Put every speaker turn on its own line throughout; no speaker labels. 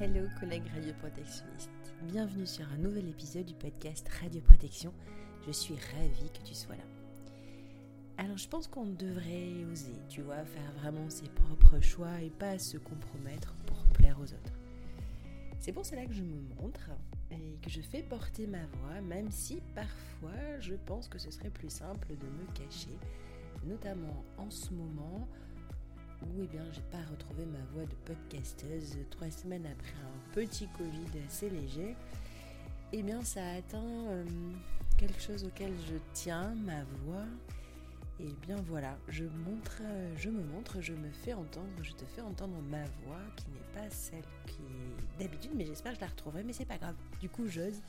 Hello collègues radioprotectionnistes, bienvenue sur un nouvel épisode du podcast Radioprotection. Je suis ravie que tu sois là. Alors je pense qu'on devrait oser, tu vois, faire vraiment ses propres choix et pas se compromettre pour plaire aux autres. C'est pour cela que je me montre et que je fais porter ma voix, même si parfois je pense que ce serait plus simple de me cacher, notamment en ce moment où eh bien, j'ai pas retrouvé ma voix de podcasteuse trois semaines après un petit Covid assez léger. Eh bien, ça a atteint euh, quelque chose auquel je tiens, ma voix. Et bien voilà, je, montre, je me montre, je me fais entendre, je te fais entendre ma voix qui n'est pas celle qui est d'habitude, mais j'espère que je la retrouverai, mais c'est pas grave. Du coup, j'ose.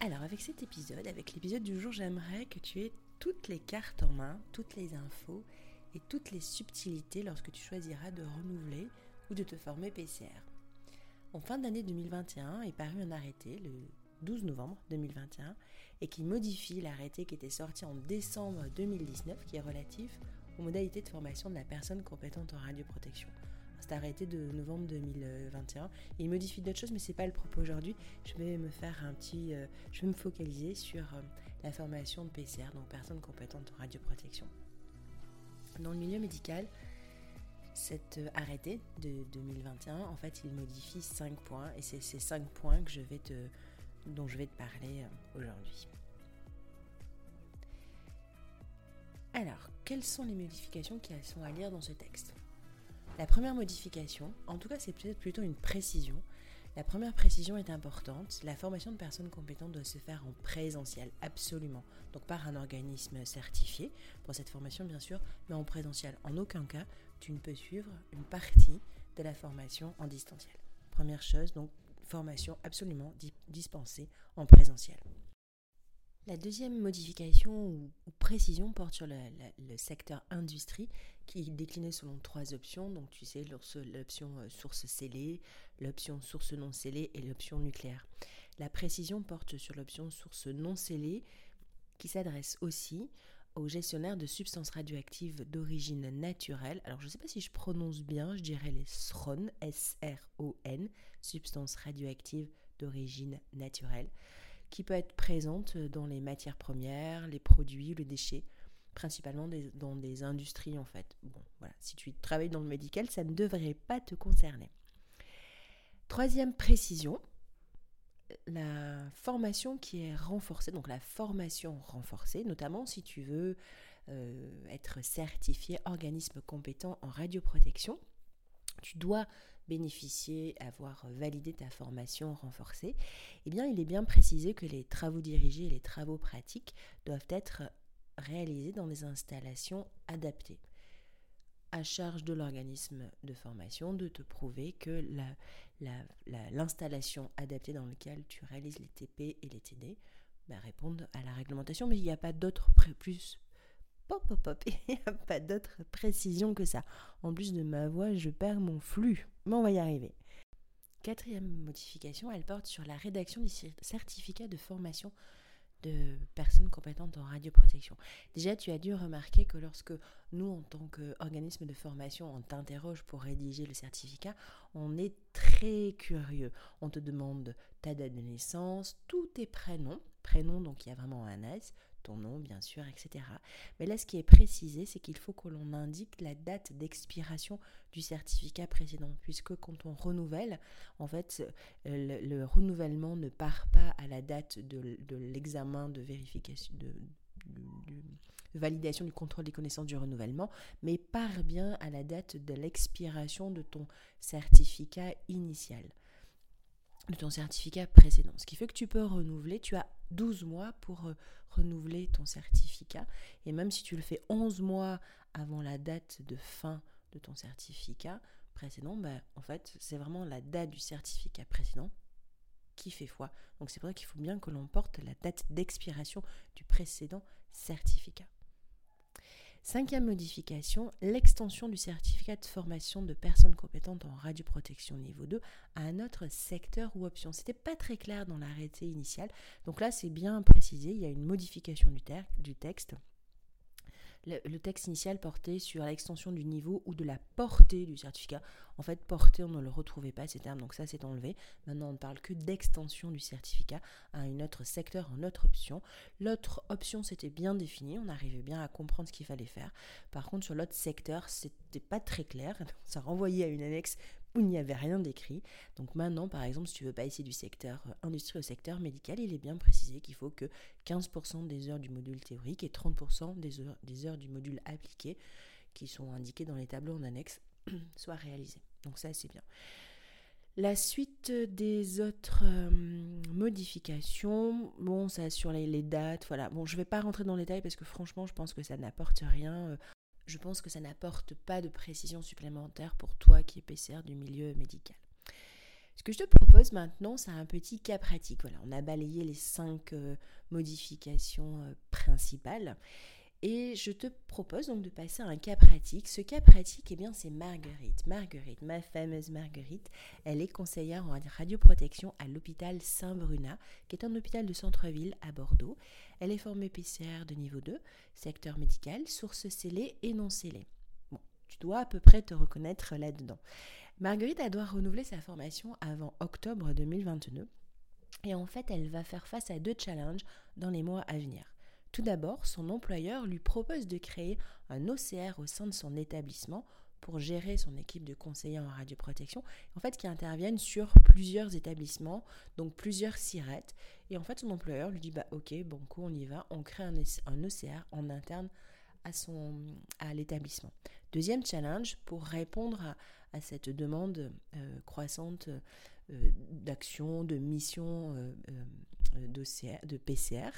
Alors, avec cet épisode, avec l'épisode du jour, j'aimerais que tu aies toutes les cartes en main, toutes les infos et toutes les subtilités lorsque tu choisiras de renouveler ou de te former PCR. En fin d'année 2021 est paru un arrêté le 12 novembre 2021 et qui modifie l'arrêté qui était sorti en décembre 2019 qui est relatif aux modalités de formation de la personne compétente en radioprotection. C'est arrêté de novembre 2021. Il modifie d'autres choses, mais c'est pas le propos aujourd'hui. Je vais me faire un petit, euh, je vais me focaliser sur euh, la formation de PCR, donc personne compétente en radioprotection. Dans le milieu médical, cet euh, arrêté de 2021, en fait, il modifie 5 points et c'est ces 5 points que je vais te, dont je vais te parler euh, aujourd'hui. Alors, quelles sont les modifications qui sont à lire dans ce texte? La première modification, en tout cas c'est peut-être plutôt une précision, la première précision est importante. La formation de personnes compétentes doit se faire en présentiel, absolument. Donc par un organisme certifié pour cette formation, bien sûr, mais en présentiel. En aucun cas, tu ne peux suivre une partie de la formation en distanciel. Première chose, donc formation absolument dispensée en présentiel. La deuxième modification ou, précision porte sur le, secteur industrie qui est décliné selon trois options. Donc tu sais, l'option euh, source scellée, l'option source non scellée et l'option nucléaire. La précision porte sur l'option source non scellée qui s'adresse aussi aux gestionnaires de substances radioactives d'origine naturelle. Alors je ne sais pas si je prononce bien, je dirais les SRON, S-R-O-N, substances radioactives d'origine naturelle qui peut être présente dans les matières premières, les produits, les déchets, principalement dans des industries en fait. Bon, voilà, si tu travailles dans le médical, ça ne devrait pas te concerner. Troisième précision, la formation qui est renforcée, donc la formation renforcée, notamment si tu veux euh, être certifié organisme compétent en radioprotection, tu dois bénéficier, avoir validé ta formation renforcée, eh bien, il est bien précisé que les travaux dirigés et les travaux pratiques doivent être réalisés dans des installations adaptées. À charge de l'organisme de formation de te prouver que l'installation adaptée dans laquelle tu réalises les TP et les TD bah, répondent à la réglementation, mais il n'y a pas d'autres plus pop, pop, pop. Il n'y a pas d'autre précision que ça. En plus de ma voix, je perds mon flux. Mais on va y arriver. Quatrième modification, elle porte sur la rédaction du certificat de formation de personnes compétentes en radioprotection. Déjà, tu as dû remarquer que lorsque nous, en tant qu'organisme de formation, on t'interroge pour rédiger le certificat, on est très curieux. On te demande ta date de naissance, tous tes prénoms, prénom donc il y a vraiment un S, ton nom bien sûr, etc. Mais là, ce qui est précisé, c'est qu'il faut que l'on indique la date d'expiration du certificat précédent, puisque quand on renouvelle, en fait, euh, le, renouvellement ne part pas à la date de, l'examen de vérification, de, validation du contrôle des connaissances du renouvellement, mais part bien à la date de l'expiration de ton certificat initial de ton certificat précédent. Ce qui fait que tu peux renouveler, tu as 12 mois pour euh, renouveler ton certificat. Et même si tu le fais 11 mois avant la date de fin de ton certificat précédent, bah, en fait, c'est vraiment la date du certificat précédent qui fait foi. Donc c'est vrai qu'il faut bien que l'on porte la date d'expiration du précédent certificat. Cinquième modification, l'extension du certificat de formation de personnes compétentes en radioprotection niveau 2 à un autre secteur ou option. C'était pas très clair dans l'arrêté initial. Donc là, c'est bien précisé, il y a une modification du, du texte. Le, texte initial portait sur l'extension du niveau ou de la portée du certificat. En fait, portée, on ne le retrouvait pas ces termes, donc ça c'est enlevé. Maintenant, on ne parle que d'extension du certificat à un autre secteur, en autre option. L'autre option, c'était bien défini, on arrivait bien à comprendre ce qu'il fallait faire. Par contre, sur l'autre secteur, c'était pas très clair. Ça renvoyait à une annexe où il n'y avait rien d'écrit. Donc maintenant, par exemple, si tu veux pas essayer du secteur euh, industrie au secteur médical, il est bien précisé qu'il faut que 15% des heures du module théorique et 30% des heures, des heures du module appliqué, qui sont indiquées dans les tableaux en annexe, soient réalisées. Donc ça, c'est bien. La suite des autres euh, modifications, bon, ça sur les, les, dates, voilà. Bon, je ne vais pas rentrer dans les détails parce que franchement, je pense que ça n'apporte rien. Je pense que ça n'apporte pas de précision supplémentaire pour toi qui es PCR du milieu médical. Ce que je te propose maintenant, c'est un petit cas pratique. Voilà, on a balayé les cinq euh, modifications euh, principales. Et je te propose donc de passer à un cas pratique. Ce cas pratique, eh bien, c'est Marguerite. Marguerite, ma fameuse Marguerite, elle est conseillère en radioprotection à l'hôpital Saint-Brunat, qui est un hôpital de centre-ville à Bordeaux. Elle est formée PCR de niveau 2, secteur médical, source scellée et non scellée. Bon, tu dois à peu près te reconnaître là-dedans. Marguerite, elle doit renouveler sa formation avant octobre 2022. Et en fait, elle va faire face à deux challenges dans les mois à venir. Tout d'abord, son employeur lui propose de créer un OCR au sein de son établissement pour gérer son équipe de conseillers en radioprotection, en fait, qui interviennent sur plusieurs établissements, donc plusieurs sirettes. Et en fait, son employeur lui dit bah ok, bon coup, on y va, on crée un, OCR en interne à, à l'établissement. Deuxième challenge, pour répondre à, cette demande euh, croissante euh, d'action, de mission euh, de PCR,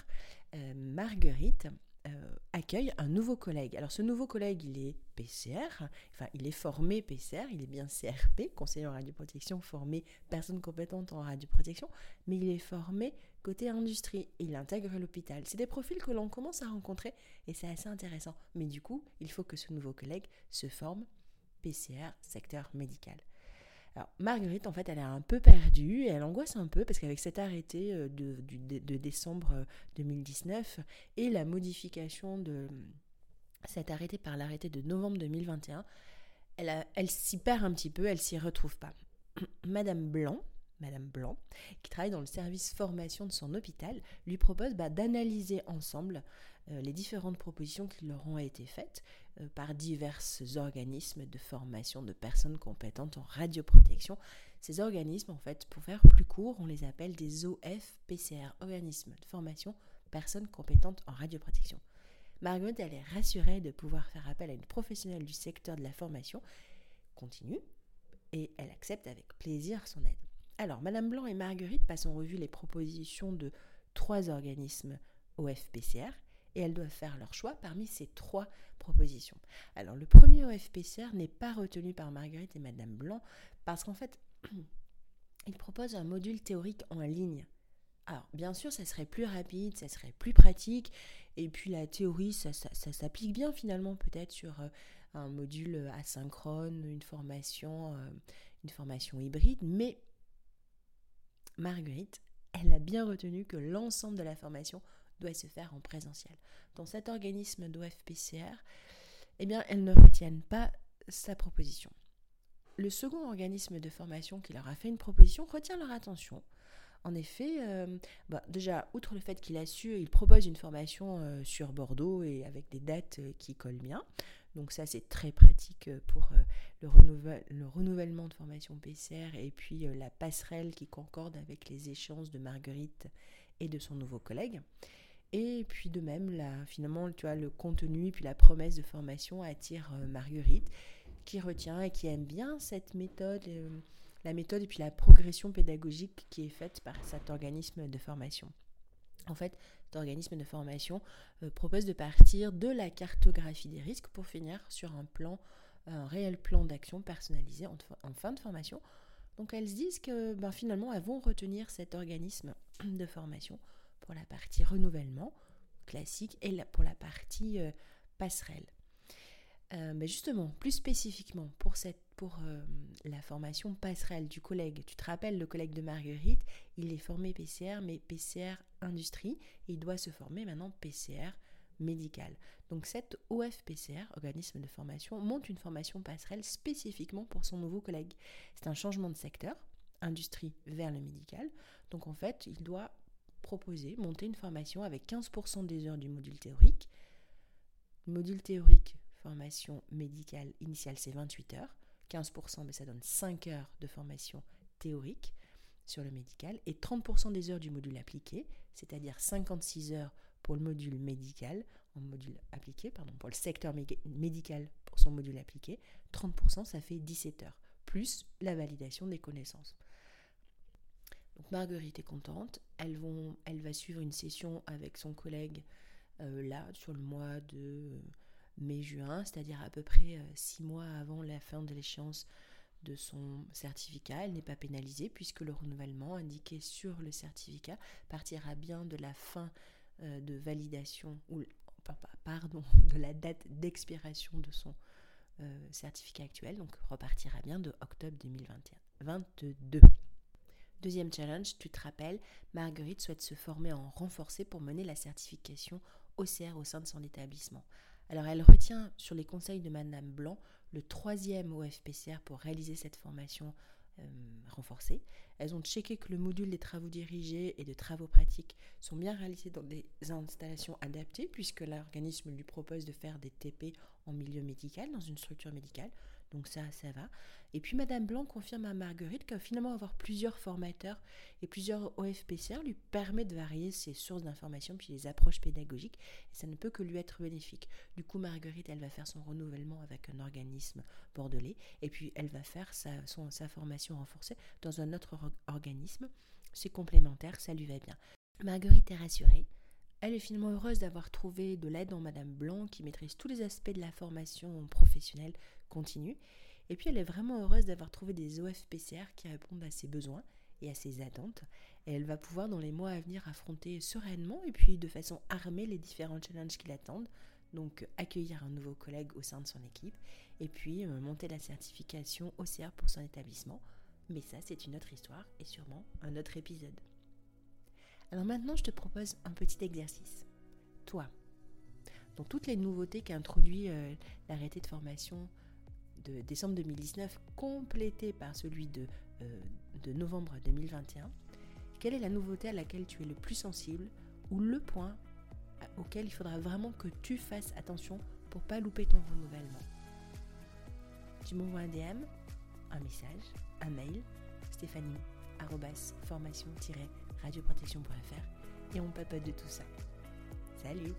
euh, Marguerite euh, accueille un nouveau collègue. Alors ce nouveau collègue, il est PCR, enfin il est formé PCR, il est bien CRP, conseiller en radioprotection, formé personne compétente en radioprotection, mais il est formé côté industrie et il intègre l'hôpital. C'est des profils que l'on commence à rencontrer et c'est assez intéressant. Mais du coup, il faut que ce nouveau collègue se forme PCR, secteur médical. Alors, Marguerite, en fait, elle est un peu perdue et elle angoisse un peu parce qu'avec cet arrêté euh, de, décembre 2019 euh, et la modification de cet arrêté par l'arrêté de novembre 2021, elle, elle s'y perd un petit peu, elle s'y retrouve pas. Madame Blanc, Madame Blanc, qui travaille dans le service formation de son hôpital, lui propose bah, d'analyser ensemble euh, les différentes propositions qui leur ont été faites euh, par divers organismes de formation de personnes compétentes en radioprotection. Ces organismes, en fait, pour faire plus court, on les appelle des OFPCR, organismes de formation personnes compétentes en radioprotection. Margot, elle est rassurée de pouvoir faire appel à une professionnelle du secteur de la formation continue et elle accepte avec plaisir son aide. Alors, Madame Blanc et Marguerite passent en revue les propositions de trois organismes OFPCR et elles doivent faire leur choix parmi ces trois propositions. Alors le premier OFPCR n'est pas retenu par Marguerite et Madame Blanc parce qu'en fait, il propose un module théorique en ligne. Alors bien sûr, ça serait plus rapide, ça serait plus pratique, et puis la théorie, ça, s'applique bien finalement peut-être sur euh, un module asynchrone, une formation, euh, une formation hybride, mais Marguerite, elle a bien retenu que l'ensemble de la formation doit se faire en présentiel. Dans cet organisme d'OFPCR, eh bien, elles ne retiennent pas sa proposition. Le second organisme de formation qui leur a fait une proposition retient leur attention. En effet, euh, bah, déjà, outre le fait qu'il a su, il propose une formation euh, sur Bordeaux et avec des dates euh, qui collent bien. Donc ça, c'est très pratique pour le, le, renouvellement de formation PCR et puis la passerelle qui concorde avec les échéances de Marguerite et de son nouveau collègue. Et puis de même, finalement, tu le contenu et puis la promesse de formation attire euh, Marguerite, qui retient et qui aime bien cette méthode, euh, la méthode et puis la progression pédagogique qui est faite par cet organisme de formation. En fait, cet organisme de formation euh, propose de partir de la cartographie des risques pour finir sur un plan, un réel plan d'action personnalisé en, fin de formation. Donc elles se disent que ben, finalement, elles vont retenir cet organisme de formation pour la partie renouvellement classique et pour la partie euh, passerelle. Euh, mais justement, plus spécifiquement pour, cette, pour euh, la formation passerelle du collègue, tu te rappelles le collègue de Marguerite, il est formé PCR, mais PCR industrie, il doit se former maintenant PCR médical. Donc cette OFPCR, organisme de formation, monte une formation passerelle spécifiquement pour son nouveau collègue. C'est un changement de secteur, industrie vers le médical. Donc en fait, il doit proposer, monter une formation avec 15% des heures du module théorique. Module théorique, formation médicale initiale, c'est 28 heures. 15%, mais ça donne 5 heures de formation théorique sur le médical et 30% des heures du module appliqué, c'est-à-dire 56 heures pour le module médical, en module appliqué, pardon, pour le secteur médical pour son module appliqué, 30% ça fait 17 heures, plus la validation des connaissances. Donc Marguerite est contente, elle, vont, elle va suivre une session avec son collègue euh, là sur le mois de mai-juin, c'est-à-dire à peu près 6 euh, mois avant la fin de l'échéance de son certificat. Elle n'est pas pénalisée puisque le renouvellement indiqué sur le certificat partira bien de la fin euh, de validation ou pardon de la date d'expiration de son euh, certificat actuel, donc repartira bien de octobre 2022. Deuxième challenge, tu te rappelles, Marguerite souhaite se former en renforcé pour mener la certification OCR au sein de son établissement. Alors elle retient sur les conseils de Madame Blanc le troisième OFPCR pour réaliser cette formation euh, renforcée. Elles ont checké que le module des travaux dirigés et de travaux pratiques sont bien réalisés dans des installations adaptées puisque l'organisme lui propose de faire des TP en milieu médical, dans une structure médicale. Donc ça, ça va. Et puis Madame Blanc confirme à Marguerite que finalement avoir plusieurs formateurs et plusieurs OFPCR lui permet de varier ses sources d'information puis les approches pédagogiques et ça ne peut que lui être bénéfique. Du coup Marguerite elle va faire son renouvellement avec un organisme bordelais et puis elle va faire sa, sa formation renforcée dans un autre organisme. C'est complémentaire, ça lui va bien. Marguerite est rassurée. Elle est finalement heureuse d'avoir trouvé de l'aide en Madame Blanc qui maîtrise tous les aspects de la formation professionnelle continue et puis elle est vraiment heureuse d'avoir trouvé des OFPCR qui répondent à ses besoins et à ses attentes. Elle va pouvoir dans les mois à venir affronter sereinement et puis de façon armée les différents challenges qui l'attendent. Donc accueillir un nouveau collègue au sein de son équipe et puis euh, monter la certification OCR pour son établissement. Mais ça, c'est une autre histoire et sûrement un autre épisode. Alors maintenant, je te propose un petit exercice. Toi, dans toutes les nouveautés qu'introduit euh, l'arrêté de formation de décembre 2019 complété par celui de, euh, novembre 2021, quelle est la nouveauté à laquelle tu es le plus sensible ou le point auquel il faudra vraiment que tu fasses attention pour pas louper ton renouvellement? Tu m'envoies un DM, un message, un mail, stéphanie formation radioprotection.fr et on papote de tout ça. Salut